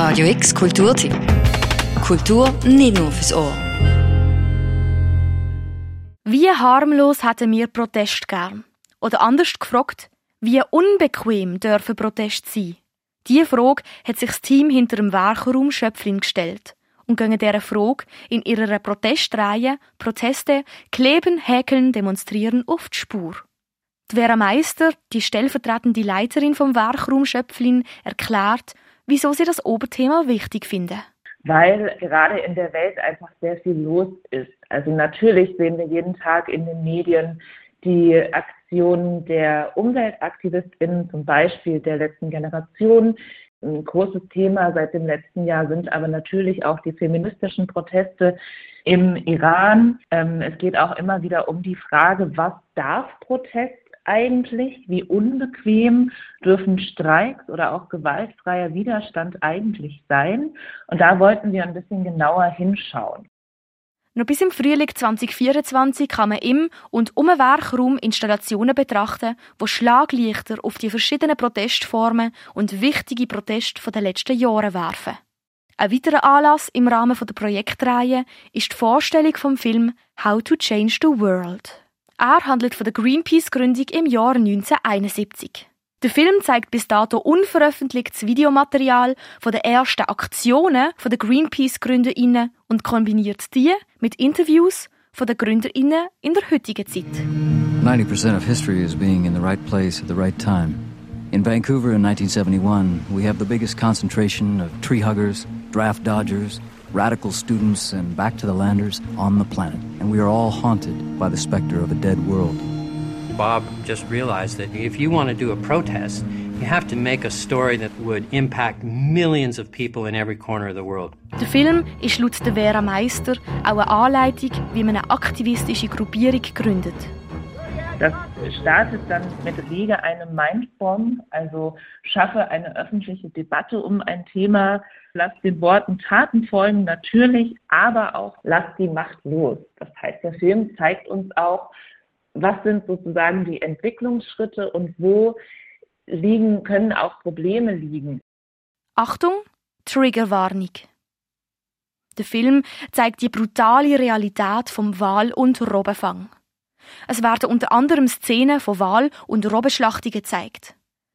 Radio X Kulturtipp. Kultur nicht nur fürs Ohr. Wie harmlos hätten wir Protest gern? Oder anders gefragt, wie unbequem dürfen Protest sein? Diese Frage hat sich das Team hinter dem Werkraum Schöpflin gestellt und gegen dieser Frage in ihrer Protestreihe Proteste kleben, häkeln, demonstrieren auf die Spur. Die Vera Meister, die stellvertretende Leiterin vom Werkraum Schöpflin, erklärt, wieso sie das Oberthema wichtig finden. Weil gerade in der Welt einfach sehr viel los ist. Also natürlich sehen wir jeden Tag in den Medien die Aktionen der UmweltaktivistInnen, zum Beispiel der letzten Generation. Ein großes Thema seit dem letzten Jahr sind aber natürlich auch die feministischen Proteste im Iran. Ähm, es geht auch immer wieder um die Frage, was darf Protest eigentlich? Wie unbequem dürfen Streiks oder auch gewaltfreier Widerstand eigentlich sein? Und da wollten wir ein bisschen genauer hinschauen. Noch bis im Frühling 2024 kann man im und um den Werkraum Installationen betrachten, wo Schlaglichter auf die verschiedenen Protestformen und wichtige Proteste der letzten Jahre werfen. Ein weiterer Anlass im Rahmen der Projektreihe ist die Vorstellung vom Film How to Change the World. Er handelt von der Greenpeace-Gründung im Jahr 1971. Der Film zeigt bis dato unveröffentlichtes Videomaterial von den ersten Aktionen der Greenpeace-GründerInnen und kombiniert die mit Interviews von den GründerInnen in der heutigen Zeit. 90% of history is being in the right place at the right time. In Vancouver in 1971, we have the biggest concentration of tree huggers, draft dodgers, radical students, and back to the landers on the planet. And we are all haunted by the specter of a dead world. Bob just realized that if you want to do a protest, you have to make a story that would impact millions of people in every corner of the world. Der Film ist laut der Vera Meister auch eine Anleitung, wie man eine aktivistische Gruppierung gründet. Das startet dann mit Rege einem Mindform, also schaffe eine öffentliche Debatte um ein Thema, lass den Worten Taten folgen, natürlich, aber auch lass die Macht los. Das heißt, der Film zeigt uns auch, was sind sozusagen die Entwicklungsschritte und wo liegen, können auch Probleme liegen. Achtung, Triggerwarnung. Der Film zeigt die brutale Realität vom Wal- und Robbenfang. Es werden unter anderem Szenen von Wal- und Robbenschlachtungen gezeigt.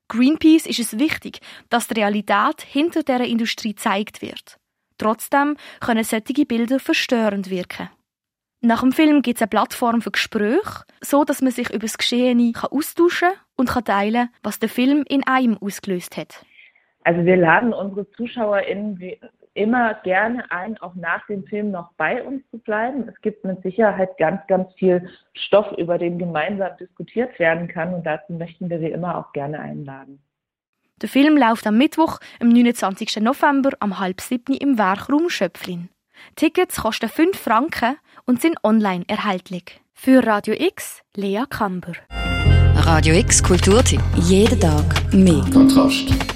Greenpeace ist es wichtig, dass die Realität hinter der Industrie gezeigt wird. Trotzdem können solche Bilder verstörend wirken. Nach dem Film gibt es eine Plattform für Gespräche, so dass man sich über das Geschehene austauschen und kann teilen, was der Film in einem ausgelöst hat. Also wir laden unsere ZuschauerInnen immer gerne ein, auch nach dem Film noch bei uns zu bleiben. Es gibt mit Sicherheit ganz, ganz viel Stoff, über den gemeinsam diskutiert werden kann und dazu möchten wir Sie immer auch gerne einladen. Der Film läuft am Mittwoch, am 29. November, am halb siebten im Werkraum Schöpflin. Tickets kosten 5 Franken und sind online erhältlich. Für Radio X, Lea Kamber. Radio X Kulturtipp. Jeden Tag mehr. Kontrast.